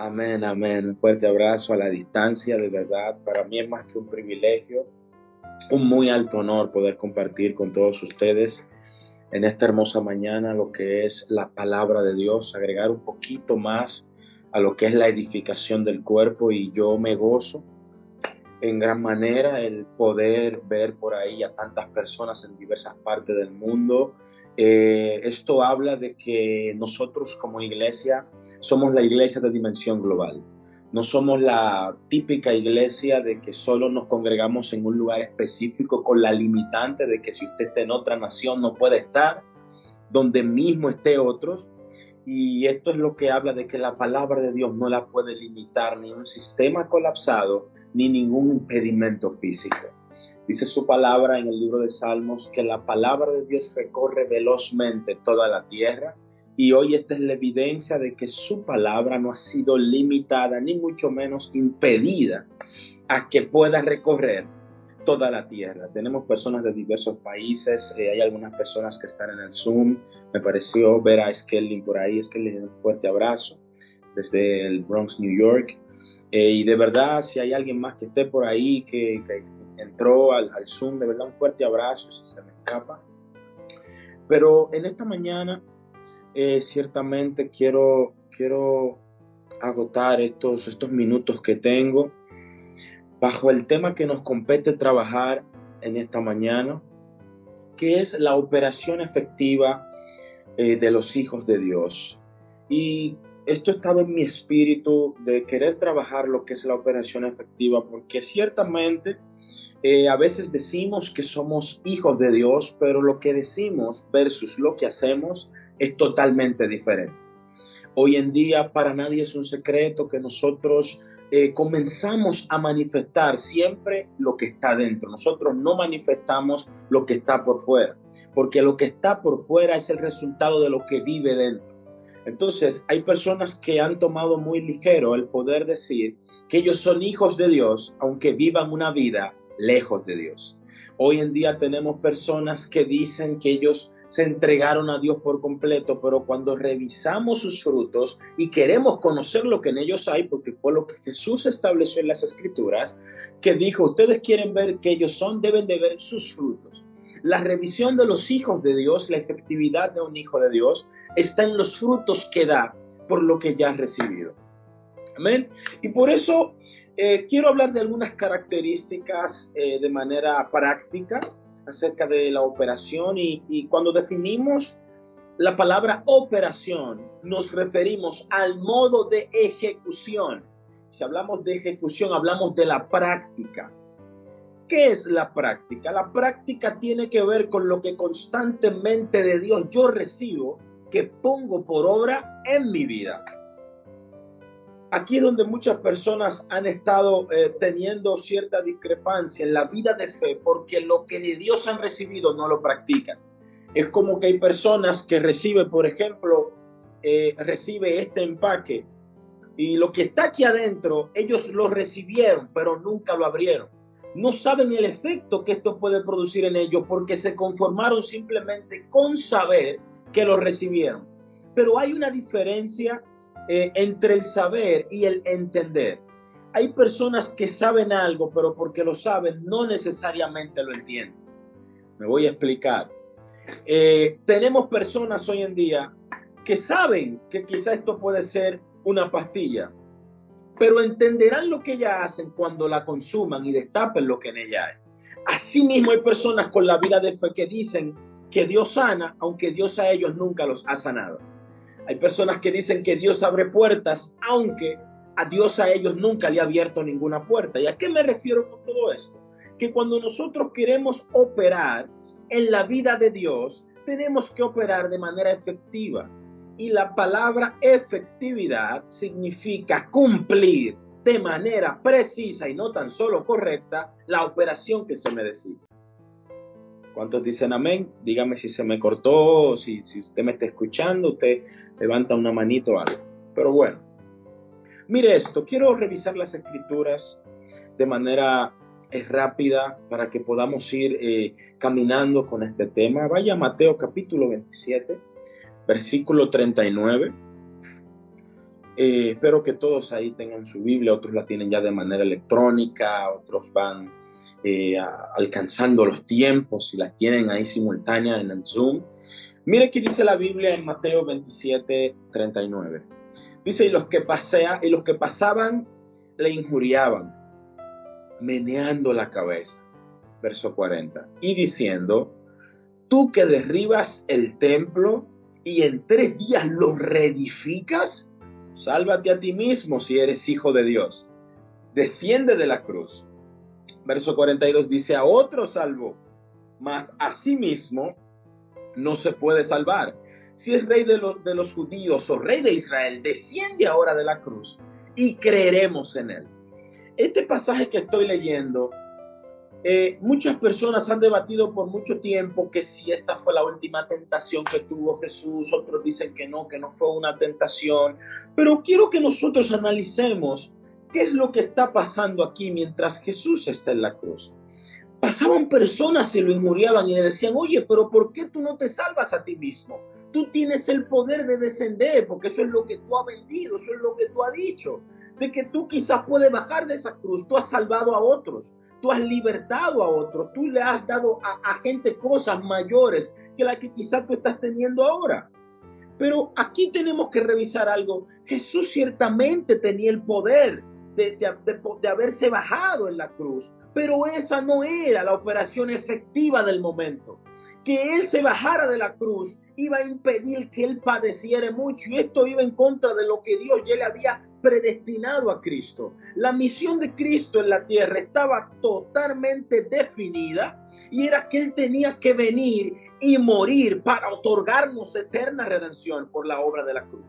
Amén, amén. Fuerte abrazo a la distancia, de verdad. Para mí es más que un privilegio, un muy alto honor poder compartir con todos ustedes en esta hermosa mañana lo que es la palabra de Dios, agregar un poquito más a lo que es la edificación del cuerpo y yo me gozo en gran manera el poder ver por ahí a tantas personas en diversas partes del mundo eh, esto habla de que nosotros como iglesia somos la iglesia de dimensión global. No somos la típica iglesia de que solo nos congregamos en un lugar específico con la limitante de que si usted está en otra nación no puede estar donde mismo esté otros. Y esto es lo que habla de que la palabra de Dios no la puede limitar ni un sistema colapsado ni ningún impedimento físico. Dice su palabra en el libro de Salmos que la palabra de Dios recorre velozmente toda la tierra y hoy esta es la evidencia de que su palabra no ha sido limitada ni mucho menos impedida a que pueda recorrer toda la tierra. Tenemos personas de diversos países, eh, hay algunas personas que están en el Zoom. Me pareció ver a Skelly por ahí. Skelly, un fuerte abrazo desde el Bronx, New York. Eh, y de verdad, si hay alguien más que esté por ahí, que, que entró al, Zoom, de verdad un fuerte abrazo si se me escapa. Pero en esta mañana, eh, ciertamente quiero, quiero agotar estos, estos minutos que tengo bajo el tema que nos compete trabajar en esta mañana, que es la operación efectiva eh, de los hijos de Dios. Y esto estaba en mi espíritu de querer trabajar lo que es la operación efectiva, porque ciertamente eh, a veces decimos que somos hijos de Dios, pero lo que decimos versus lo que hacemos es totalmente diferente. Hoy en día para nadie es un secreto que nosotros eh, comenzamos a manifestar siempre lo que está dentro. Nosotros no manifestamos lo que está por fuera, porque lo que está por fuera es el resultado de lo que vive dentro. Entonces, hay personas que han tomado muy ligero el poder decir que ellos son hijos de Dios, aunque vivan una vida lejos de Dios. Hoy en día tenemos personas que dicen que ellos se entregaron a Dios por completo, pero cuando revisamos sus frutos y queremos conocer lo que en ellos hay, porque fue lo que Jesús estableció en las escrituras, que dijo, ustedes quieren ver que ellos son, deben de ver sus frutos. La revisión de los hijos de Dios, la efectividad de un hijo de Dios, está en los frutos que da por lo que ya ha recibido. Amén. Y por eso eh, quiero hablar de algunas características eh, de manera práctica acerca de la operación y, cuando definimos la palabra operación nos referimos al modo de ejecución. Si hablamos de ejecución, hablamos de la práctica. ¿Qué es la práctica? La práctica tiene que ver con lo que constantemente de Dios yo recibo, que pongo por obra en mi vida. Aquí es donde muchas personas han estado eh, teniendo cierta discrepancia en la vida de fe porque lo que de Dios han recibido no lo practican. Es como que hay personas que reciben, por ejemplo, eh, recibe este empaque y lo que está aquí adentro, ellos lo recibieron, pero nunca lo abrieron. No saben el efecto que esto puede producir en ellos porque se conformaron simplemente con saber que lo recibieron. Pero hay una diferencia eh, entre el saber y el entender. Hay personas que saben algo, pero porque lo saben no necesariamente lo entienden. Me voy a explicar. Eh, tenemos personas hoy en día que saben que quizá esto puede ser una pastilla, pero entenderán lo que ellas hacen cuando la consuman y destapen lo que en ella hay. Asimismo hay personas con la vida de fe que dicen que Dios sana, aunque Dios a ellos nunca los ha sanado. Hay personas que dicen que Dios abre puertas, aunque a Dios a ellos nunca le ha abierto ninguna puerta. ¿Y a qué me refiero con todo esto? Que cuando nosotros queremos operar en la vida de Dios, tenemos que operar de manera efectiva. Y la palabra efectividad significa cumplir de manera precisa y no tan solo correcta la operación que se me decide. ¿Cuántos dicen amén? Dígame si se me cortó, si, si usted me está escuchando, usted levanta una manito o algo. Pero bueno, mire esto, quiero revisar las escrituras de manera eh, rápida para que podamos ir eh, caminando con este tema. Vaya Mateo capítulo 27, versículo 39. Eh, espero que todos ahí tengan su Biblia, otros la tienen ya de manera electrónica, otros van eh, alcanzando los tiempos y la tienen ahí simultánea en el Zoom. Mire que dice la Biblia en Mateo 27, 39. Dice, y los que, pasea, y los que pasaban le injuriaban, meneando la cabeza. Verso 40. Y diciendo, tú que derribas el templo y en tres días lo reedificas, sálvate a ti mismo si eres hijo de Dios. Desciende de la cruz. Verso 42 dice, a otro salvo, mas a sí mismo no se puede salvar. Si es rey de los, de los judíos o rey de Israel, desciende ahora de la cruz y creeremos en él. Este pasaje que estoy leyendo eh, muchas personas han debatido por mucho tiempo que si esta fue la última tentación que tuvo Jesús, otros dicen que no, que no fue una tentación, pero quiero que nosotros analicemos qué es lo que está pasando aquí mientras Jesús está en la cruz. Pasaban personas y lo injuriaban y le decían, oye, pero ¿por qué tú no te salvas a ti mismo? Tú tienes el poder de descender, porque eso es lo que tú has vendido, eso es lo que tú has dicho, de que tú quizás puedes bajar de esa cruz, tú has salvado a otros tú has libertado a otro, tú le has dado a, gente cosas mayores que las que quizás tú estás teniendo ahora. Pero aquí tenemos que revisar algo. Jesús ciertamente tenía el poder de, de, haberse bajado en la cruz, pero esa no era la operación efectiva del momento. Que Él se bajara de la cruz iba a impedir que Él padeciera mucho y esto iba en contra de lo que Dios ya le había predestinado a Cristo. La misión de Cristo en la tierra estaba totalmente definida y era que Él tenía que venir y morir para otorgarnos eterna redención por la obra de la cruz.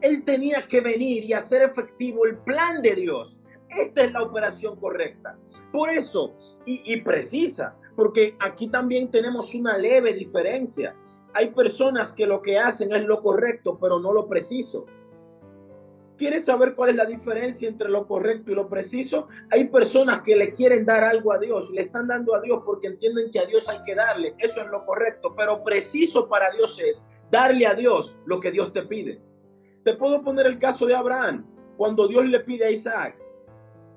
Él tenía que venir y hacer efectivo el plan de Dios. Esta es la operación correcta. Por eso, y, precisa, porque aquí también tenemos una leve diferencia. Hay personas que lo que hacen es lo correcto, pero no lo preciso. ¿Quieres saber cuál es la diferencia entre lo correcto y lo preciso? Hay personas que le quieren dar algo a Dios, le están dando a Dios porque entienden que a Dios hay que darle. Eso es lo correcto, pero preciso para Dios es darle a Dios lo que Dios te pide. Te puedo poner el caso de Abraham, cuando Dios le pide a Isaac.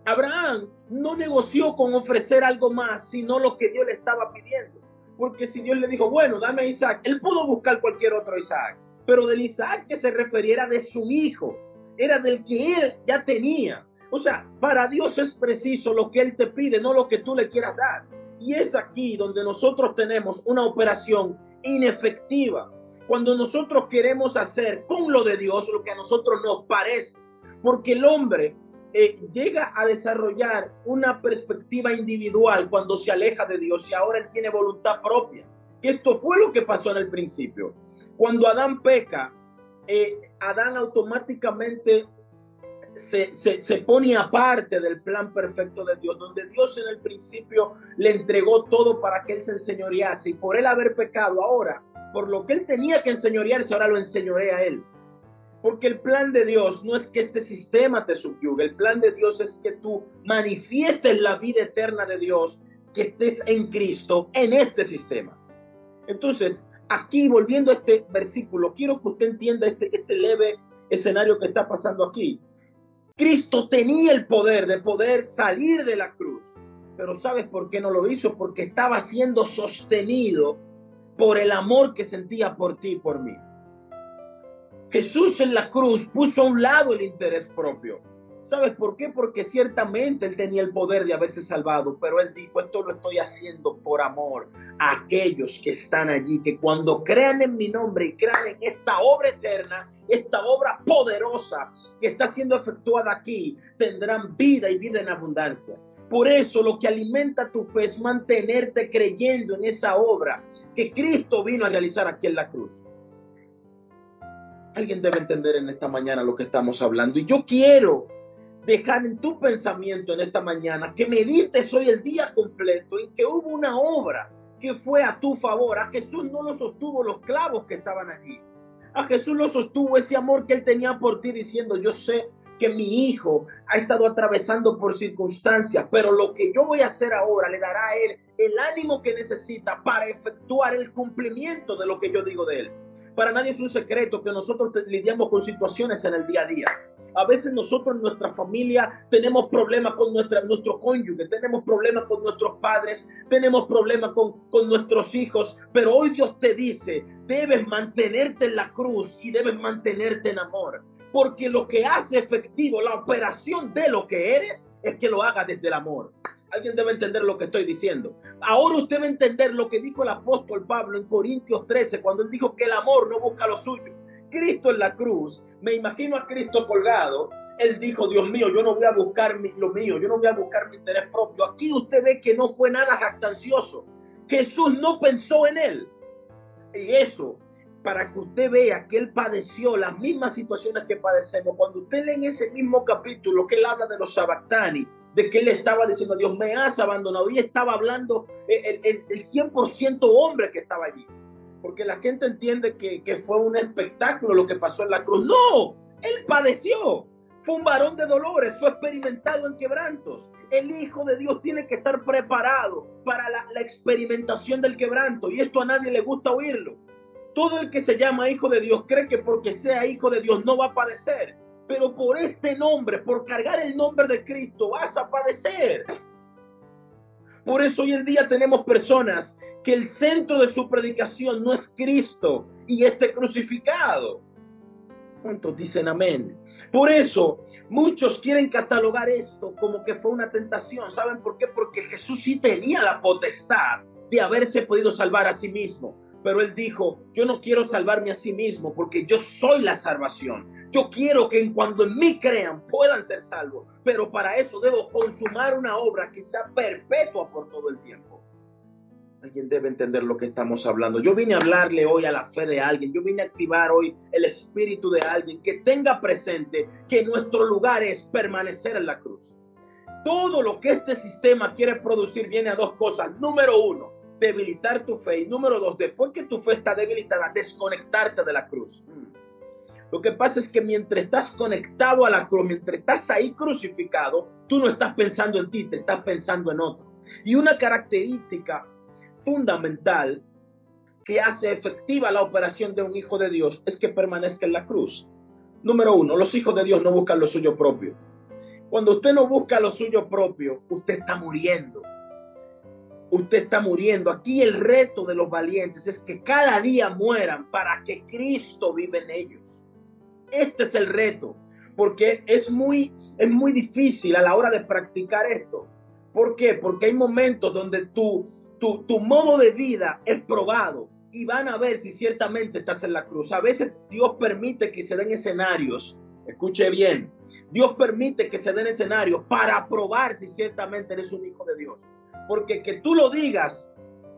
Abraham no negoció con ofrecer algo más, sino lo que Dios le estaba pidiendo. Porque si Dios le dijo, bueno, dame Isaac, él pudo buscar cualquier otro Isaac, pero del Isaac que se refiriera de su hijo era del que él ya tenía. O sea, para Dios es preciso lo que Él te pide, no lo que tú le quieras dar. Y es aquí donde nosotros tenemos una operación inefectiva. Cuando nosotros queremos hacer con lo de Dios lo que a nosotros nos parece. Porque el hombre eh, llega a desarrollar una perspectiva individual cuando se aleja de Dios y ahora él tiene voluntad propia. Que esto fue lo que pasó en el principio. Cuando Adán peca, eh, Adán automáticamente se, se, pone aparte del plan perfecto de Dios, donde Dios en el principio le entregó todo para que él se enseñorease y por él haber pecado ahora, por lo que él tenía que enseñorearse, ahora lo enseñorea a él. Porque el plan de Dios no es que este sistema te subyugue, el plan de Dios es que tú manifiestes la vida eterna de Dios, que estés en Cristo, en este sistema. Entonces, aquí, volviendo a este versículo, quiero que usted entienda este, este leve escenario que está pasando aquí. Cristo tenía el poder de poder salir de la cruz, pero ¿sabes por qué no lo hizo? Porque estaba siendo sostenido por el amor que sentía por ti y por mí. Jesús en la cruz puso a un lado el interés propio ¿Sabes por qué? Porque ciertamente él tenía el poder de haberse salvado, pero él dijo, esto lo estoy haciendo por amor a aquellos que están allí, que cuando crean en mi nombre y crean en esta obra eterna, esta obra poderosa que está siendo efectuada aquí, tendrán vida y vida en abundancia. Por eso lo que alimenta tu fe es mantenerte creyendo en esa obra que Cristo vino a realizar aquí en la cruz. Alguien debe entender en esta mañana lo que estamos hablando. Y yo quiero dejar en tu pensamiento en esta mañana, que medites hoy el día completo en que hubo una obra que fue a tu favor. A Jesús no lo sostuvo los clavos que estaban allí. A Jesús lo sostuvo ese amor que él tenía por ti diciendo, yo sé que mi hijo ha estado atravesando por circunstancias, pero lo que yo voy a hacer ahora le dará a él el ánimo que necesita para efectuar el cumplimiento de lo que yo digo de él Para nadie es un secreto que nosotros lidiamos con situaciones en el día a día. A veces nosotros en nuestra familia tenemos problemas con nuestra, nuestro cónyuge, tenemos problemas con nuestros padres, tenemos problemas con, con nuestros hijos, pero hoy Dios te dice, debes mantenerte en la cruz y debes mantenerte en amor. Porque lo que hace efectivo la operación de lo que eres es que lo haga desde el amor. Alguien debe entender lo que estoy diciendo. Ahora usted debe entender lo que dijo el apóstol Pablo en Corintios 13, cuando él dijo que el amor no busca lo suyo. Cristo en la cruz, me imagino a Cristo colgado. Él dijo, Dios mío, yo no voy a buscar lo mío, yo no voy a buscar mi interés propio. Aquí usted ve que no fue nada jactancioso. Jesús no pensó en él. Y eso, para que usted vea que él padeció las mismas situaciones que padecemos. Cuando usted lee en ese mismo capítulo que él habla de los sabactani, de que él estaba diciendo, Dios me has abandonado. Y estaba hablando el, el, el 100% hombre que estaba allí. Porque la gente entiende que, que fue un espectáculo lo que pasó en la cruz. No, él padeció. Fue un varón de dolores, fue experimentado en quebrantos. El Hijo de Dios tiene que estar preparado para la, la, experimentación del quebranto. Y esto a nadie le gusta oírlo. Todo el que se llama Hijo de Dios cree que porque sea Hijo de Dios no va a padecer pero por este nombre, por cargar el nombre de Cristo, vas a padecer. Por eso hoy en día tenemos personas que el centro de su predicación no es Cristo y este crucificado. ¿Cuántos dicen amén? Por eso muchos quieren catalogar esto como que fue una tentación. ¿Saben por qué? Porque Jesús sí tenía la potestad de haberse podido salvar a sí mismo. Pero él dijo, yo no quiero salvarme a sí mismo porque yo soy la salvación. Yo quiero que en cuando en mí crean puedan ser salvos. Pero para eso debo consumar una obra que sea perpetua por todo el tiempo. Alguien debe entender lo que estamos hablando. Yo vine a hablarle hoy a la fe de alguien. Yo vine a activar hoy el espíritu de alguien que tenga presente que nuestro lugar es permanecer en la cruz. Todo lo que este sistema quiere producir viene a dos cosas. Número uno, debilitar tu fe. Y número dos, después que tu fe está debilitada, desconectarte de la cruz. Lo que pasa es que mientras estás conectado a la cruz, mientras estás ahí crucificado, tú no estás pensando en ti, te estás pensando en otro. Y una característica fundamental que hace efectiva la operación de un hijo de Dios es que permanezca en la cruz. Número uno, los hijos de Dios no buscan lo suyo propio. Cuando usted no busca lo suyo propio, usted está muriendo usted está muriendo. Aquí el reto de los valientes es que cada día mueran para que Cristo vive en ellos. Este es el reto, porque es muy, es muy difícil a la hora de practicar esto. ¿Por qué? Porque hay momentos donde tu, tu, tu modo de vida es probado y van a ver si ciertamente estás en la cruz. A veces Dios permite que se den escenarios. Escuche bien, Dios permite que se den escenarios para probar si ciertamente eres un hijo de Dios. Porque que tú lo digas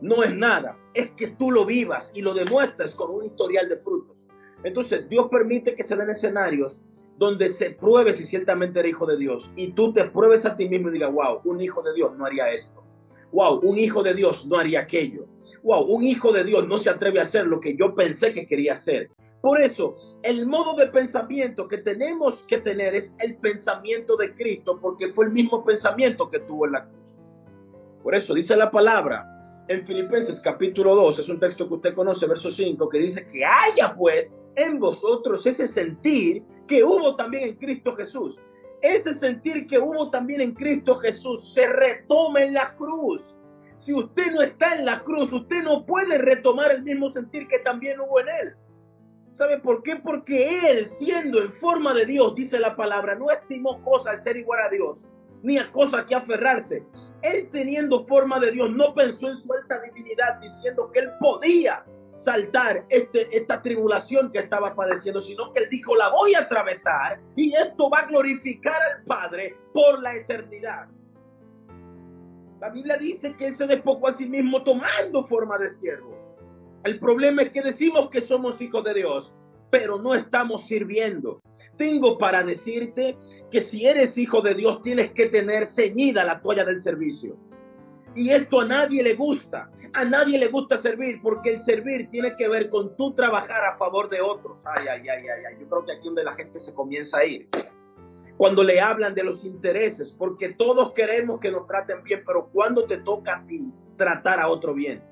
no es nada, es que tú lo vivas y lo demuestres con un historial de frutos. Entonces, Dios permite que se den escenarios donde se pruebe si ciertamente eres hijo de Dios y tú te pruebes a ti mismo y digas, wow, un hijo de Dios no haría esto. Wow, un hijo de Dios no haría aquello. Wow, un hijo de Dios no se atreve a hacer lo que yo pensé que quería hacer. Por eso, el modo de pensamiento que tenemos que tener es el pensamiento de Cristo, porque fue el mismo pensamiento que tuvo en la cruz. Por eso dice la palabra en Filipenses capítulo 2, es un texto que usted conoce, verso 5, que dice que haya pues en vosotros ese sentir que hubo también en Cristo Jesús. Ese sentir que hubo también en Cristo Jesús se retoma en la cruz. Si usted no está en la cruz, usted no puede retomar el mismo sentir que también hubo en él. ¿Sabe por qué? Porque él, siendo en forma de Dios, dice la palabra, no estimó cosa al ser igual a Dios, ni a cosa que aferrarse. Él teniendo forma de Dios no pensó en su alta divinidad diciendo que él podía saltar este, esta tribulación que estaba padeciendo, sino que él dijo, la voy a atravesar y esto va a glorificar al Padre por la eternidad. La Biblia dice que él se despojó a sí mismo tomando forma de siervo. El problema es que decimos que somos hijos de Dios, pero no estamos sirviendo. Tengo para decirte que si eres hijo de Dios tienes que tener ceñida la toalla del servicio. Y esto a nadie le gusta. A nadie le gusta servir porque el servir tiene que ver con tú trabajar a favor de otros. Ay, ay, ay, ay, ay. Yo creo que aquí donde la gente se comienza a ir. Cuando le hablan de los intereses, porque todos queremos que nos traten bien, pero cuando te toca a ti tratar a otro bien.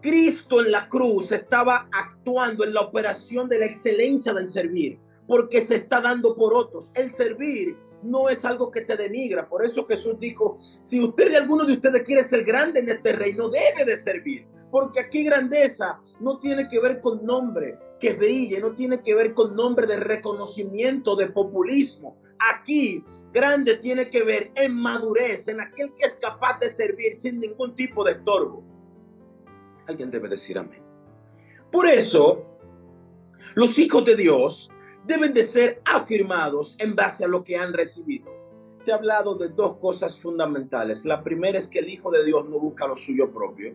Cristo en la cruz estaba actuando en la operación de la excelencia del servir, porque se está dando por otros. El servir no es algo que te denigra. Por eso Jesús dijo, si usted de alguno de ustedes quiere ser grande en este reino, debe de servir. Porque aquí grandeza no tiene que ver con nombre que brille, no tiene que ver con nombre de reconocimiento, de populismo. Aquí grande tiene que ver en madurez, en aquel que es capaz de servir sin ningún tipo de estorbo. Alguien debe decir amén. Por eso, los hijos de Dios deben de ser afirmados en base a lo que han recibido. Te he hablado de dos cosas fundamentales. La primera es que el Hijo de Dios no busca lo suyo propio.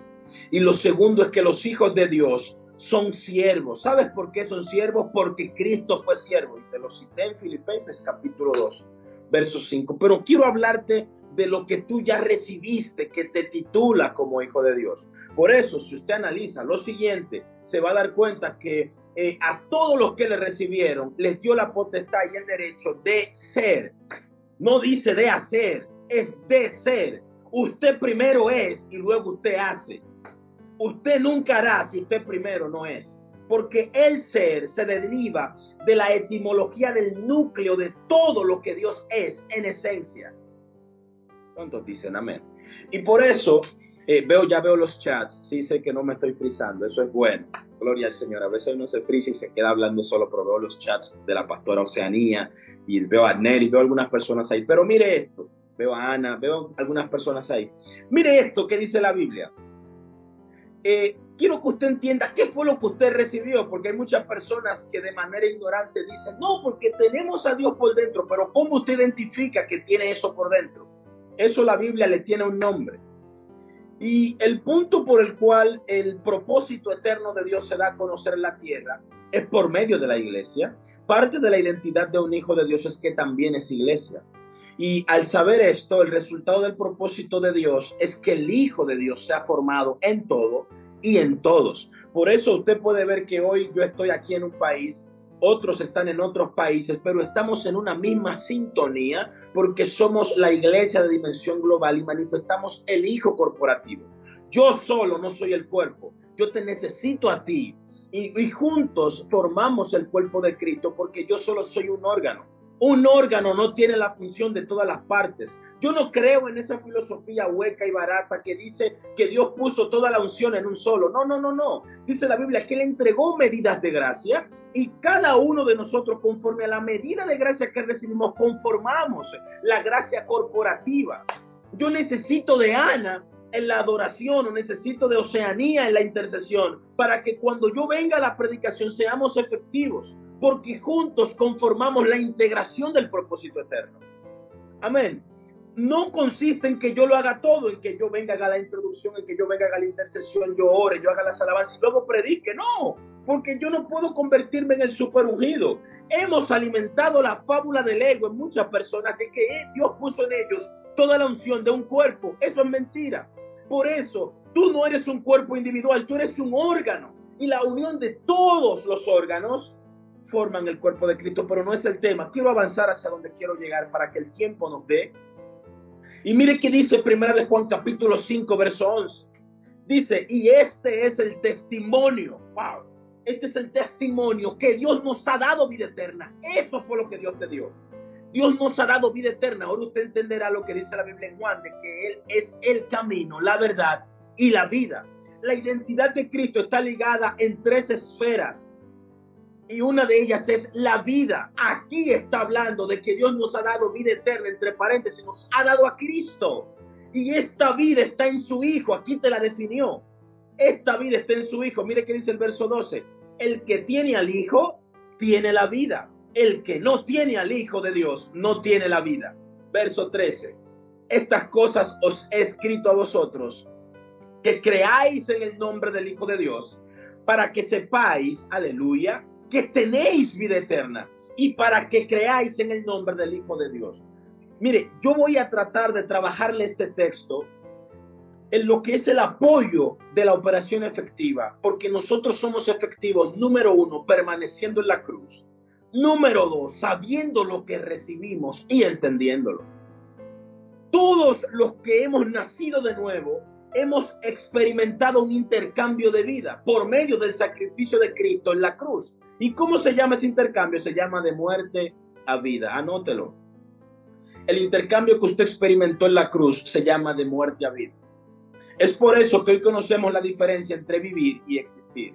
Y lo segundo es que los hijos de Dios son siervos. ¿Sabes por qué son siervos? Porque Cristo fue siervo. Y te lo cité en Filipenses capítulo 2, verso 5. Pero quiero hablarte de lo que tú ya recibiste, que te titula como hijo de Dios. Por eso, si usted analiza lo siguiente, se va a dar cuenta que eh, a todos los que le recibieron les dio la potestad y el derecho de ser. No dice de hacer, es de ser. Usted primero es y luego usted hace. Usted nunca hará si usted primero no es. Porque el ser se deriva de la etimología del núcleo de todo lo que Dios es en esencia. ¿Cuántos dicen amén? Y por eso eh, veo, ya veo los chats, sí sé que no me estoy frizando, eso es bueno. Gloria al Señor. A veces uno se frisa y se queda hablando solo, pero veo los chats de la pastora Oceanía y veo a Neri, veo algunas personas ahí. Pero mire esto, veo a Ana, veo algunas personas ahí. Mire esto que dice la Biblia. Eh, quiero que usted entienda qué fue lo que usted recibió, porque hay muchas personas que de manera ignorante dicen, no, porque tenemos a Dios por dentro, pero ¿cómo usted identifica que tiene eso por dentro? Eso la Biblia le tiene un nombre. Y el punto por el cual el propósito eterno de Dios se da a conocer en la tierra es por medio de la iglesia. Parte de la identidad de un hijo de Dios es que también es iglesia. Y al saber esto, el resultado del propósito de Dios es que el Hijo de Dios se ha formado en todo y en todos. Por eso usted puede ver que hoy yo estoy aquí en un país otros están en otros países, pero estamos en una misma sintonía porque somos la iglesia de dimensión global y manifestamos el Hijo corporativo. Yo solo no soy el cuerpo, yo te necesito a ti y, juntos formamos el cuerpo de Cristo porque yo solo soy un órgano. Un órgano no tiene la función de todas las partes. Yo no creo en esa filosofía hueca y barata que dice que Dios puso toda la unción en un solo. No, no, no, no. Dice la Biblia que Él entregó medidas de gracia y cada uno de nosotros, conforme a la medida de gracia que recibimos, conformamos la gracia corporativa. Yo necesito de Ana en la adoración o necesito de Oceanía en la intercesión para que cuando yo venga a la predicación seamos efectivos porque juntos conformamos la integración del propósito eterno. Amén. No consiste en que yo lo haga todo, en que yo venga a la introducción, en que yo venga a la intercesión, yo ore, yo haga las alabanzas y luego predique. No, porque yo no puedo convertirme en el super ungido. Hemos alimentado la fábula del ego en muchas personas de que Dios puso en ellos toda la unción de un cuerpo. Eso es mentira. Por eso, tú no eres un cuerpo individual, tú eres un órgano. Y la unión de todos los órganos forman el cuerpo de Cristo, pero no es el tema. Quiero avanzar hacia donde quiero llegar para que el tiempo nos dé. Y mire qué dice Primera de Juan capítulo 5, verso 11. Dice, y este es el testimonio. Wow. Este es el testimonio que Dios nos ha dado vida eterna. Eso fue lo que Dios te dio. Dios nos ha dado vida eterna. Ahora usted entenderá lo que dice la Biblia en Juan, de que Él es el camino, la verdad y la vida. La identidad de Cristo está ligada en tres esferas y una de ellas es la vida. Aquí está hablando de que Dios nos ha dado vida eterna, entre paréntesis, nos ha dado a Cristo. Y esta vida está en su Hijo, aquí te la definió. Esta vida está en su Hijo. Mire que dice el verso 12. El que tiene al Hijo, tiene la vida. El que no tiene al Hijo de Dios, no tiene la vida. Verso 13. Estas cosas os he escrito a vosotros, que creáis en el nombre del Hijo de Dios, para que sepáis, aleluya, que tenéis vida eterna y para que creáis en el nombre del Hijo de Dios. Mire, yo voy a tratar de trabajarle este texto en lo que es el apoyo de la operación efectiva, porque nosotros somos efectivos, número uno, permaneciendo en la cruz. Número dos, sabiendo lo que recibimos y entendiéndolo. Todos los que hemos nacido de nuevo hemos experimentado un intercambio de vida por medio del sacrificio de Cristo en la cruz. ¿Y cómo se llama ese intercambio? Se llama de muerte a vida. Anótelo. El intercambio que usted experimentó en la cruz se llama de muerte a vida. Es por eso que hoy conocemos la diferencia entre vivir y existir.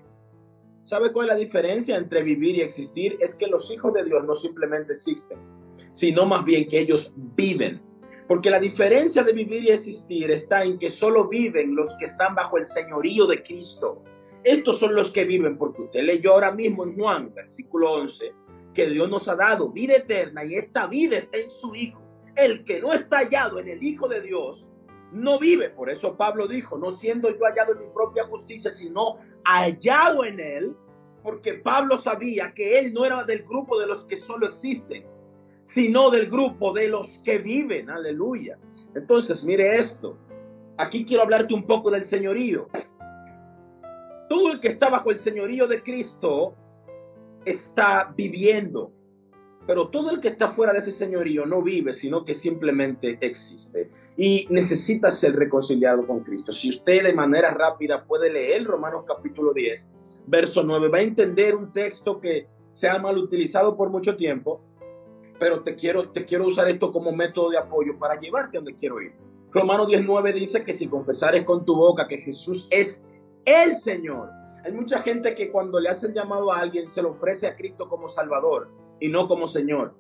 ¿Sabe cuál es la diferencia entre vivir y existir? Es que los hijos de Dios no simplemente existen, sino más bien que ellos viven. Porque la diferencia de vivir y existir está en que solo viven los que están bajo el señorío de Cristo. Estos son los que viven, porque usted leyó ahora mismo en Juan, versículo 11, que Dios nos ha dado vida eterna y esta vida está en su Hijo. El que no está hallado en el Hijo de Dios no vive. Por eso Pablo dijo, no siendo yo hallado en mi propia justicia, sino hallado en él, porque Pablo sabía que él no era del grupo de los que solo existen, sino del grupo de los que viven. Aleluya. Entonces, mire esto. Aquí quiero hablarte un poco del señorío. Todo el que está bajo el señorío de Cristo está viviendo. Pero todo el que está fuera de ese señorío no vive, sino que simplemente existe. Y necesita ser reconciliado con Cristo. Si usted de manera rápida puede leer Romanos capítulo 10, verso 9, va a entender un texto que se ha mal utilizado por mucho tiempo, pero te quiero, te quiero usar esto como método de apoyo para llevarte a donde quiero ir. Romanos 19 dice que si confesares con tu boca que Jesús es el Señor. Hay mucha gente que cuando le hacen llamado a alguien se lo ofrece a Cristo como Salvador y no como Señor.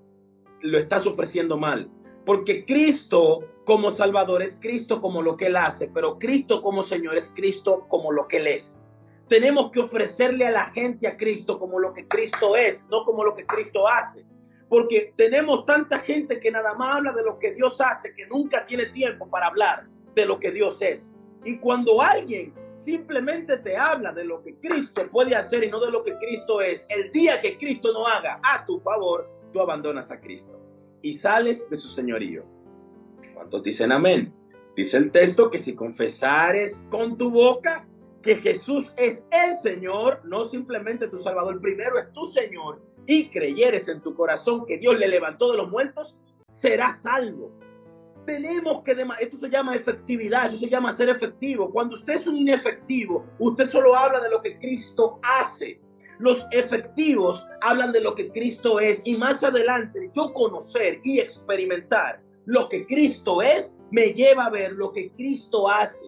Lo estás ofreciendo mal. Porque Cristo como Salvador es Cristo como lo que Él hace, pero Cristo como Señor es Cristo como lo que Él es. Tenemos que ofrecerle a la gente a Cristo como lo que Cristo es, no como lo que Cristo hace. Porque tenemos tanta gente que nada más habla de lo que Dios hace, que nunca tiene tiempo para hablar de lo que Dios es. Y cuando alguien simplemente te habla de lo que Cristo puede hacer y no de lo que Cristo es. El día que Cristo no haga a tu favor, tú abandonas a Cristo y sales de su señorío. ¿Cuántos dicen amén? Dice el texto que si confesares con tu boca que Jesús es el Señor, no simplemente tu Salvador, primero es tu Señor, y creyeres en tu corazón que Dios le levantó de los muertos, serás salvo tenemos que, esto se llama efectividad, eso se llama ser efectivo. Cuando usted es un inefectivo, usted solo habla de lo que Cristo hace. Los efectivos hablan de lo que Cristo es y más adelante yo conocer y experimentar lo que Cristo es me lleva a ver lo que Cristo hace.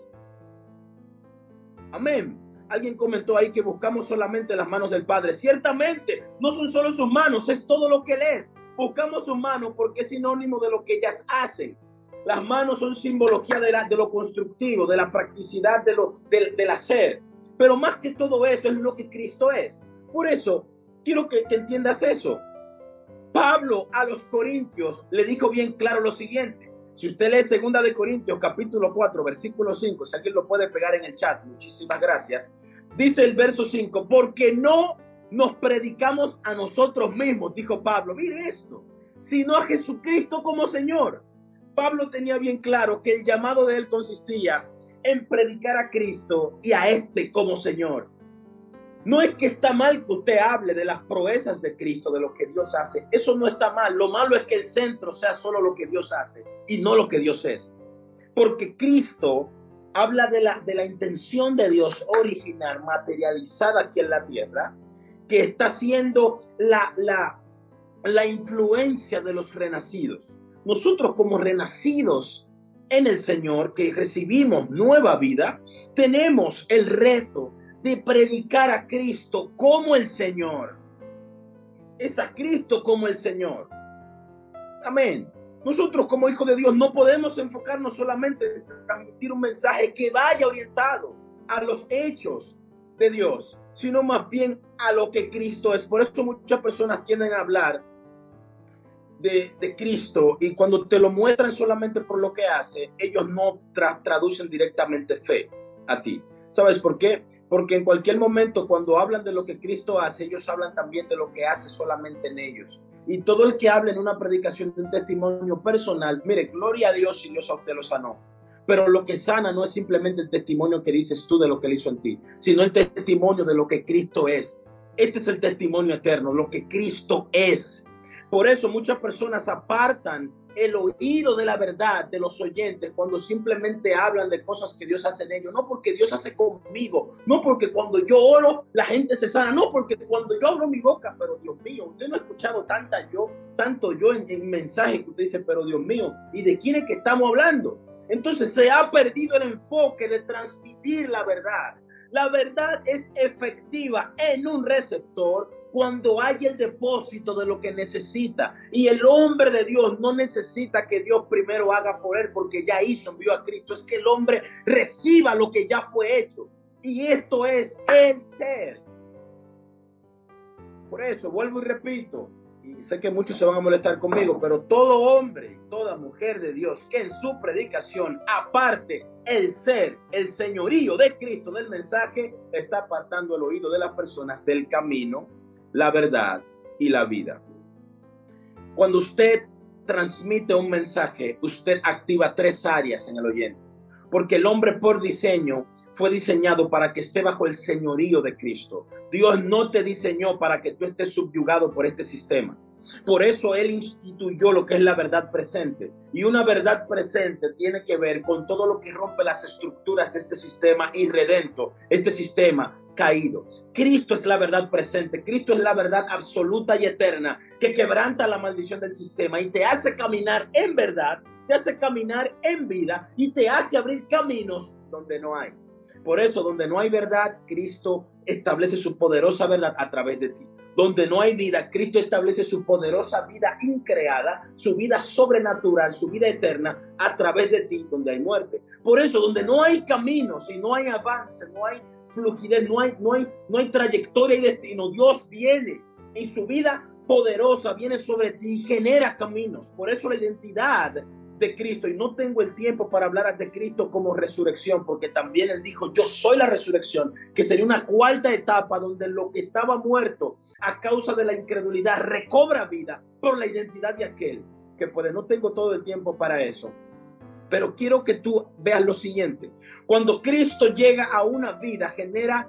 Amén. Alguien comentó ahí que buscamos solamente las manos del Padre. Ciertamente, no son solo sus manos, es todo lo que Él es. Buscamos sus manos porque es sinónimo de lo que ellas hacen. Las manos son simbología de, lo constructivo, de la practicidad, de lo, del, hacer. Pero más que todo eso es lo que Cristo es. Por eso, quiero que, que entiendas eso. Pablo a los Corintios le dijo bien claro lo siguiente. Si usted lee segunda de Corintios capítulo 4 versículo 5, si alguien lo puede pegar en el chat, muchísimas gracias. Dice el verso 5, porque no nos predicamos a nosotros mismos, dijo Pablo, mire esto, sino a Jesucristo como Señor Pablo tenía bien claro que el llamado de él consistía en predicar a Cristo y a este como Señor. No es que está mal que usted hable de las proezas de Cristo, de lo que Dios hace. Eso no está mal. Lo malo es que el centro sea solo lo que Dios hace y no lo que Dios es. Porque Cristo habla de la, de la intención de Dios original, materializada aquí en la tierra, que está siendo la, la, la influencia de los renacidos nosotros como renacidos en el Señor, que recibimos nueva vida, tenemos el reto de predicar a Cristo como el Señor. Es a Cristo como el Señor. Amén. Nosotros como hijos de Dios no podemos enfocarnos solamente en transmitir un mensaje que vaya orientado a los hechos de Dios, sino más bien a lo que Cristo es. Por eso muchas personas tienden a hablar de, Cristo y cuando te lo muestran solamente por lo que hace, ellos no traducen directamente fe a ti. ¿Sabes por qué? Porque en cualquier momento cuando hablan de lo que Cristo hace, ellos hablan también de lo que hace solamente en ellos. Y todo el que habla en una predicación de un testimonio personal, mire, gloria a Dios si Dios a usted lo sanó. Pero lo que sana no es simplemente el testimonio que dices tú de lo que él hizo en ti, sino el testimonio de lo que Cristo es. Este es el testimonio eterno, lo que Cristo es. Por eso muchas personas apartan el oído de la verdad de los oyentes cuando simplemente hablan de cosas que Dios hace en ellos, no porque Dios hace conmigo, no porque cuando yo oro la gente se sana, no porque cuando yo abro mi boca, pero Dios mío, usted no ha escuchado tanta yo, tanto yo en, en mensaje que usted dice, pero Dios mío, ¿y de quién es que estamos hablando? Entonces se ha perdido el enfoque de transmitir la verdad. La verdad es efectiva en un receptor cuando hay el depósito de lo que necesita. Y el hombre de Dios no necesita que Dios primero haga por él porque ya hizo, envió a Cristo. Es que el hombre reciba lo que ya fue hecho. Y esto es el ser. Por eso, vuelvo y repito, y sé que muchos se van a molestar conmigo, pero todo hombre toda mujer de Dios que en su predicación aparte el ser, el señorío de Cristo del mensaje, está apartando el oído de las personas del camino, la verdad y la vida. Cuando usted transmite un mensaje, usted activa tres áreas en el oyente, porque el hombre por diseño fue diseñado para que esté bajo el señorío de Cristo. Dios no te diseñó para que tú estés subyugado por este sistema. Por eso Él instituyó lo que es la verdad presente. Y una verdad presente tiene que ver con todo lo que rompe las estructuras de este sistema irredento, este sistema caído. Cristo es la verdad presente. Cristo es la verdad absoluta y eterna que quebranta la maldición del sistema y te hace caminar en verdad, te hace caminar en vida y te hace abrir caminos donde no hay. Por eso, donde no hay verdad, Cristo establece su poderosa verdad a través de ti. Donde no hay vida, Cristo establece su poderosa vida increada, su vida sobrenatural, su vida eterna a través de ti, donde hay muerte. Por eso, donde no hay caminos y no hay avance, no hay fluidez, no hay, no hay, no hay trayectoria y destino, Dios viene y su vida poderosa viene sobre ti y genera caminos. Por eso la identidad de Cristo y no tengo el tiempo para hablar de Cristo como resurrección, porque también Él dijo, yo soy la resurrección, que sería una cuarta etapa donde lo que estaba muerto a causa de la incredulidad recobra vida por la identidad de aquel, que puede, no tengo todo el tiempo para eso. Pero quiero que tú veas lo siguiente. Cuando Cristo llega a una vida, genera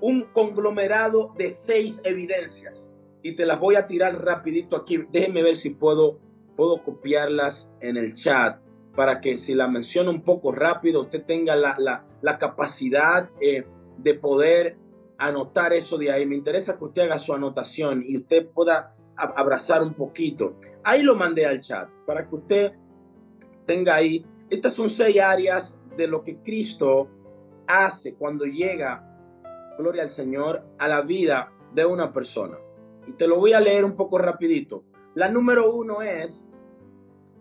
un conglomerado de seis evidencias. Y te las voy a tirar rapidito aquí. Déjenme ver si puedo puedo copiarlas en el chat para que si la menciono un poco rápido, usted tenga la, capacidad eh, de poder anotar eso de ahí. Me interesa que usted haga su anotación y usted pueda abrazar un poquito. Ahí lo mandé al chat para que usted tenga ahí. Estas son seis áreas de lo que Cristo hace cuando llega, gloria al Señor, a la vida de una persona. Y te lo voy a leer un poco rapidito. La número uno es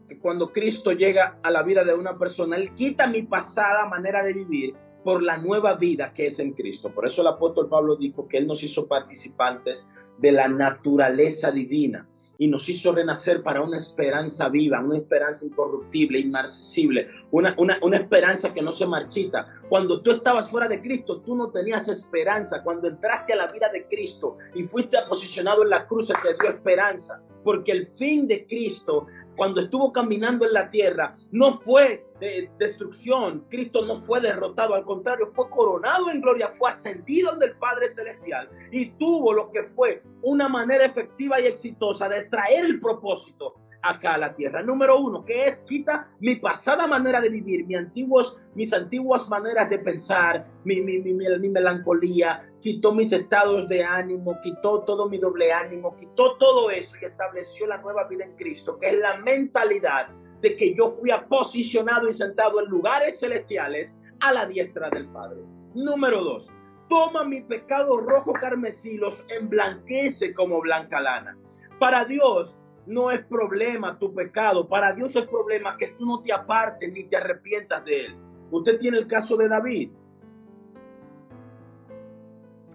que cuando Cristo llega a la vida de una persona, Él quita mi pasada manera de vivir por la nueva vida que es en Cristo. Por eso el apóstol Pablo dijo que Él nos hizo participantes de la naturaleza divina y nos hizo renacer para una esperanza viva, una esperanza incorruptible, inmarcesible, una, una, una, esperanza que no se marchita. Cuando tú estabas fuera de Cristo, tú no tenías esperanza. Cuando entraste a la vida de Cristo y fuiste posicionado en la cruz, te dio esperanza, porque el fin de Cristo cuando estuvo caminando en la tierra, no fue de destrucción, Cristo no fue derrotado, al contrario, fue coronado en gloria, fue ascendido en el Padre Celestial y tuvo lo que fue una manera efectiva y exitosa de traer el propósito acá a la tierra. Número uno, que es quita mi pasada manera de vivir, mis antiguos, mis antiguas maneras de pensar, mi, mi, mi, mi, melancolía, quitó mis estados de ánimo, quitó todo mi doble ánimo, quitó todo eso y estableció la nueva vida en Cristo, que es la mentalidad de que yo fui posicionado y sentado en lugares celestiales a la diestra del Padre. Número dos, toma mi pecado rojo carmesí, los emblanquece como blanca lana. Para Dios, no es problema tu pecado. Para Dios es problema que tú no te apartes ni te arrepientas de él. Usted tiene el caso de David.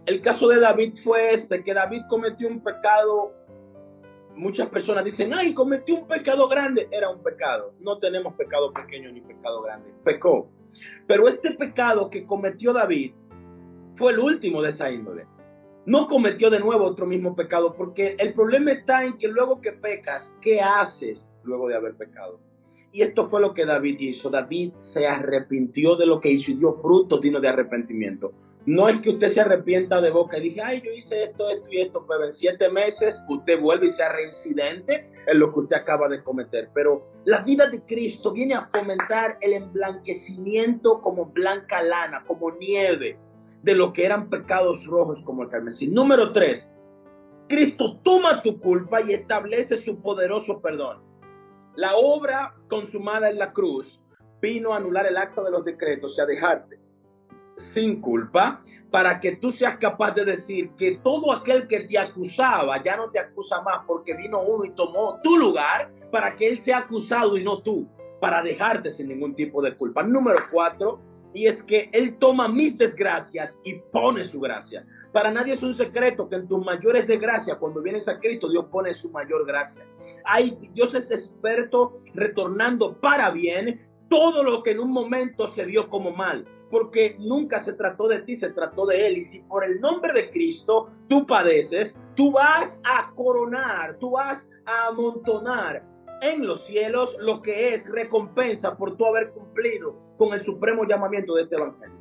El caso de David fue este, que David cometió un pecado. Muchas personas dicen, ay, cometió un pecado grande. Era un pecado. No tenemos pecado pequeño ni pecado grande. Pecó. Pero este pecado que cometió David fue el último de esa índole no cometió de nuevo otro mismo pecado, porque el problema está en que luego que pecas, ¿qué haces luego de haber pecado? Y esto fue lo que David hizo. David se arrepintió de lo que hizo y dio frutos dignos de arrepentimiento. No es que usted se arrepienta de boca y diga, ay, yo hice esto, esto y esto, pero en siete meses usted vuelve y sea reincidente en lo que usted acaba de cometer. Pero la vida de Cristo viene a fomentar el emblanquecimiento como blanca lana, como nieve, de lo que eran pecados rojos como el carmesí. Número tres, Cristo toma tu culpa y establece su poderoso perdón. La obra consumada en la cruz vino a anular el acta de los decretos y a dejarte sin culpa para que tú seas capaz de decir que todo aquel que te acusaba ya no te acusa más porque vino uno y tomó tu lugar para que él sea acusado y no tú, para dejarte sin ningún tipo de culpa. Número cuatro, y es que él toma mis desgracias y pone su gracia. Para nadie es un secreto que en tus mayores desgracias, cuando vienes a Cristo, Dios pone su mayor gracia. Hay, Dios es experto retornando para bien todo lo que en un momento se vio como mal porque nunca se trató de ti, se trató de Él. Y si por el nombre de Cristo tú padeces, tú vas a coronar, tú vas a amontonar en los cielos lo que es recompensa por tu haber cumplido con el supremo llamamiento de este evangelio.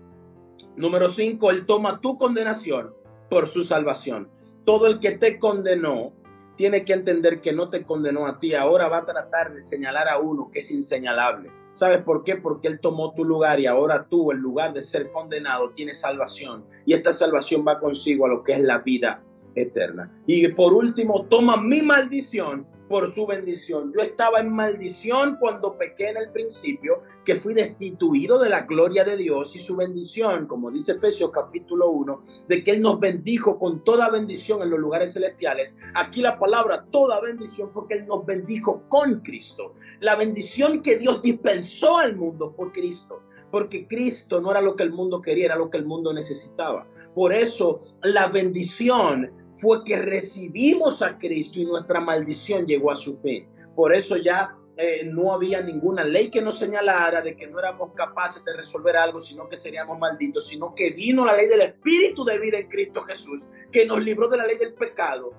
Número 5, Él toma tu condenación por su salvación. Todo el que te condenó tiene que entender que no te condenó a ti. Ahora va a tratar de señalar a uno que es inseñalable. ¿Sabes por qué? Porque Él tomó tu lugar y ahora tú, en lugar de ser condenado, tienes salvación. Y esta salvación va consigo a lo que es la vida eterna. Y por último, toma mi maldición por su bendición. Yo estaba en maldición cuando pequé en el principio, que fui destituido de la gloria de Dios y su bendición, como dice Efesios capítulo 1, de que Él nos bendijo con toda bendición en los lugares celestiales. Aquí la palabra toda bendición fue que Él nos bendijo con Cristo. La bendición que Dios dispensó al mundo fue Cristo porque Cristo no era lo que el mundo quería, era lo que el mundo necesitaba. Por eso la bendición fue que recibimos a Cristo y nuestra maldición llegó a su fin. Por eso ya eh, no había ninguna ley que nos señalara de que no éramos capaces de resolver algo, sino que seríamos malditos, sino que vino la ley del Espíritu de vida en Cristo Jesús, que nos libró de la ley del pecado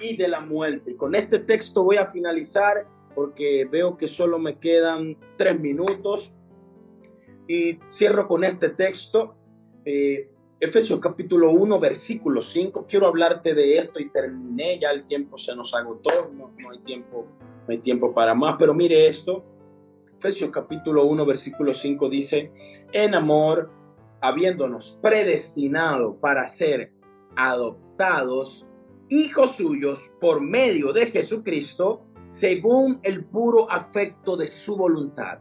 y de la muerte. Y con este texto voy a finalizar porque veo que solo me quedan tres minutos y cierro con este texto. Eh, Efesios capítulo 1, versículo 5. Quiero hablarte de esto y terminé, ya el tiempo se nos agotó, no, hay, tiempo, no hay tiempo para más, pero mire esto. Efesios capítulo 1, versículo 5 dice, en amor, habiéndonos predestinado para ser adoptados hijos suyos por medio de Jesucristo, según el puro afecto de su voluntad.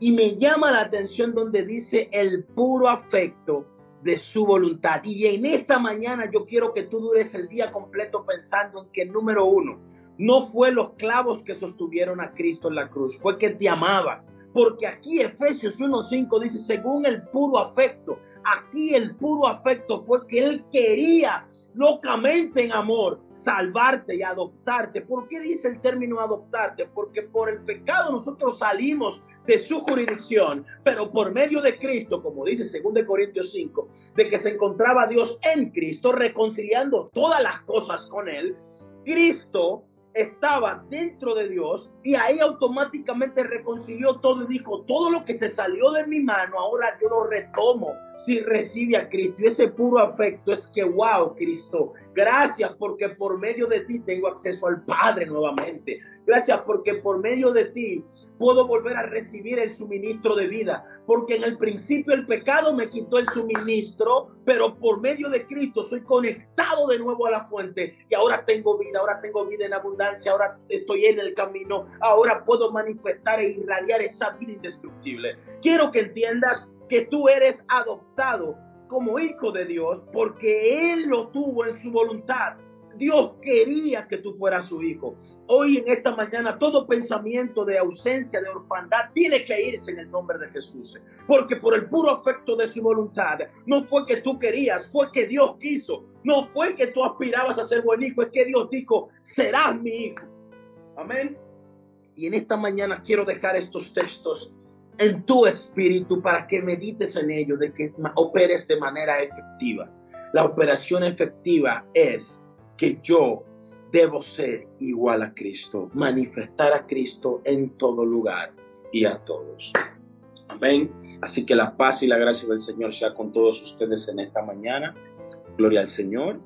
Y me llama la atención donde dice el puro afecto de su voluntad. Y en esta mañana yo quiero que tú dures el día completo pensando en que número uno, no fue los clavos que sostuvieron a Cristo en la cruz, fue que te amaba. Porque aquí Efesios 1.5 dice, según el puro afecto, aquí el puro afecto fue que Él quería locamente en amor salvarte y adoptarte. ¿Por qué dice el término adoptarte? Porque por el pecado nosotros salimos de su jurisdicción, pero por medio de Cristo, como dice 2 Corintios 5, de que se encontraba Dios en Cristo reconciliando todas las cosas con Él, Cristo estaba dentro de Dios y ahí automáticamente reconcilió todo y dijo, todo lo que se salió de mi mano, ahora yo lo retomo si recibe a Cristo. Y ese puro afecto es que, wow, Cristo, gracias porque por medio de ti tengo acceso al Padre nuevamente. Gracias porque por medio de ti puedo volver a recibir el suministro de vida. Porque en el principio el pecado me quitó el suministro, pero por medio de Cristo soy conectado de nuevo a la fuente. Y ahora tengo vida, ahora tengo vida en abundancia, ahora estoy en el camino, ahora puedo manifestar e irradiar esa vida indestructible. Quiero que entiendas que tú eres adoptado como hijo de Dios porque Él lo tuvo en su voluntad. Dios quería que tú fueras su hijo. Hoy en esta mañana todo pensamiento de ausencia, de orfandad, tiene que irse en el nombre de Jesús. Porque por el puro afecto de su voluntad, no fue que tú querías, fue que Dios quiso. No fue que tú aspirabas a ser buen hijo, es que Dios dijo, serás mi hijo. Amén. Y en esta mañana quiero dejar estos textos en tu espíritu para que medites en ello, de que operes de manera efectiva. La operación efectiva es que yo debo ser igual a Cristo, manifestar a Cristo en todo lugar y a todos. Amén. Así que la paz y la gracia del Señor sea con todos ustedes en esta mañana. Gloria al Señor.